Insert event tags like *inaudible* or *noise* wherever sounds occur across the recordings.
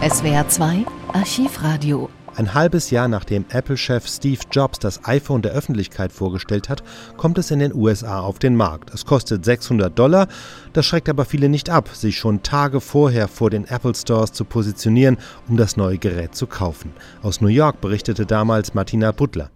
SWR 2 Archivradio. Ein halbes Jahr nachdem Apple-Chef Steve Jobs das iPhone der Öffentlichkeit vorgestellt hat, kommt es in den USA auf den Markt. Es kostet 600 Dollar, das schreckt aber viele nicht ab, sich schon Tage vorher vor den Apple Stores zu positionieren, um das neue Gerät zu kaufen. Aus New York berichtete damals Martina Butler.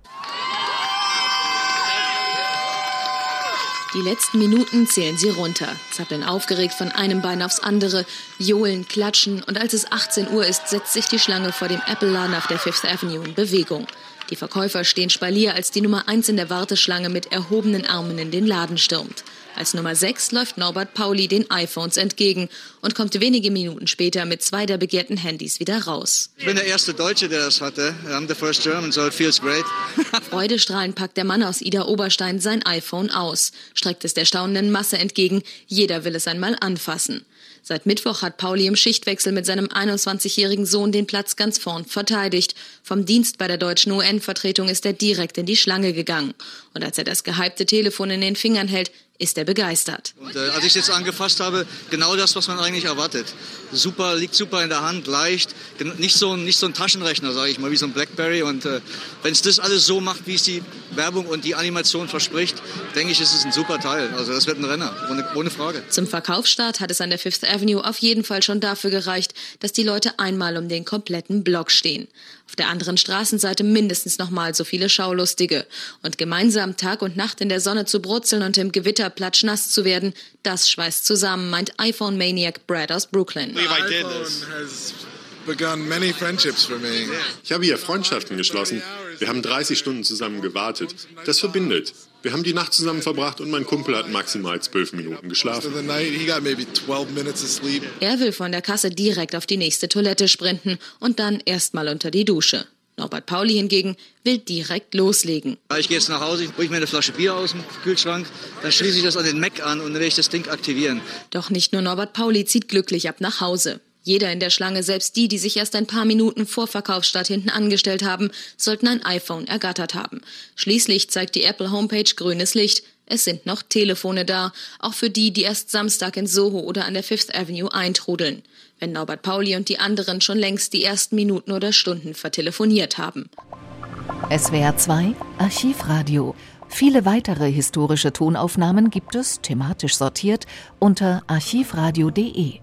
Die letzten Minuten zählen sie runter, zappeln aufgeregt von einem Bein aufs andere, johlen, klatschen und als es 18 Uhr ist, setzt sich die Schlange vor dem Apple-Laden auf der Fifth Avenue in Bewegung. Die Verkäufer stehen Spalier, als die Nummer 1 in der Warteschlange mit erhobenen Armen in den Laden stürmt. Als Nummer 6 läuft Norbert Pauli den iPhones entgegen und kommt wenige Minuten später mit zwei der begehrten Handys wieder raus. Ich bin der erste Deutsche, der das hatte. I'm the first German, so it feels great. *laughs* Freudestrahlend packt der Mann aus Ida Oberstein sein iPhone aus, streckt es der staunenden Masse entgegen. Jeder will es einmal anfassen. Seit Mittwoch hat Pauli im Schichtwechsel mit seinem 21-jährigen Sohn den Platz ganz vorn verteidigt. Vom Dienst bei der deutschen UN-Vertretung ist er direkt in die Schlange gegangen. Und als er das gehypte Telefon in den Fingern hält, ist er begeistert. Und, äh, als ich es jetzt angefasst habe, genau das, was man eigentlich erwartet. Super, liegt super in der Hand, leicht, nicht so, nicht so ein Taschenrechner, sage ich mal, wie so ein Blackberry. Und äh, wenn es das alles so macht, wie es die Werbung und die Animation verspricht, denke ich, ist es ein super Teil. Also das wird ein Renner, ohne, ohne Frage. Zum Verkaufsstart hat es an der Fifth Avenue auf jeden Fall schon dafür gereicht, dass die Leute einmal um den kompletten Block stehen. Auf der anderen Straßenseite mindestens nochmal so viele Schaulustige. Und gemeinsam Tag und Nacht in der Sonne zu brutzeln und im Gewitter platschnass zu werden, das schweißt zusammen, meint iPhone-Maniac Brad aus Brooklyn. Ich habe hier Freundschaften geschlossen. Wir haben 30 Stunden zusammen gewartet. Das verbindet. Wir haben die Nacht zusammen verbracht und mein Kumpel hat maximal zwölf Minuten geschlafen. Er will von der Kasse direkt auf die nächste Toilette sprinten und dann erstmal unter die Dusche. Norbert Pauli hingegen will direkt loslegen. Ich gehe jetzt nach Hause, ich bringe mir eine Flasche Bier aus dem Kühlschrank, dann schließe ich das an den Mac an und dann werde ich das Ding aktivieren. Doch nicht nur Norbert Pauli zieht glücklich ab nach Hause. Jeder in der Schlange, selbst die, die sich erst ein paar Minuten vor Verkaufsstart hinten angestellt haben, sollten ein iPhone ergattert haben. Schließlich zeigt die Apple Homepage grünes Licht. Es sind noch Telefone da, auch für die, die erst Samstag in Soho oder an der Fifth Avenue eintrudeln. Wenn Norbert Pauli und die anderen schon längst die ersten Minuten oder Stunden vertelefoniert haben. SWR 2 Archivradio. Viele weitere historische Tonaufnahmen gibt es, thematisch sortiert, unter archivradio.de.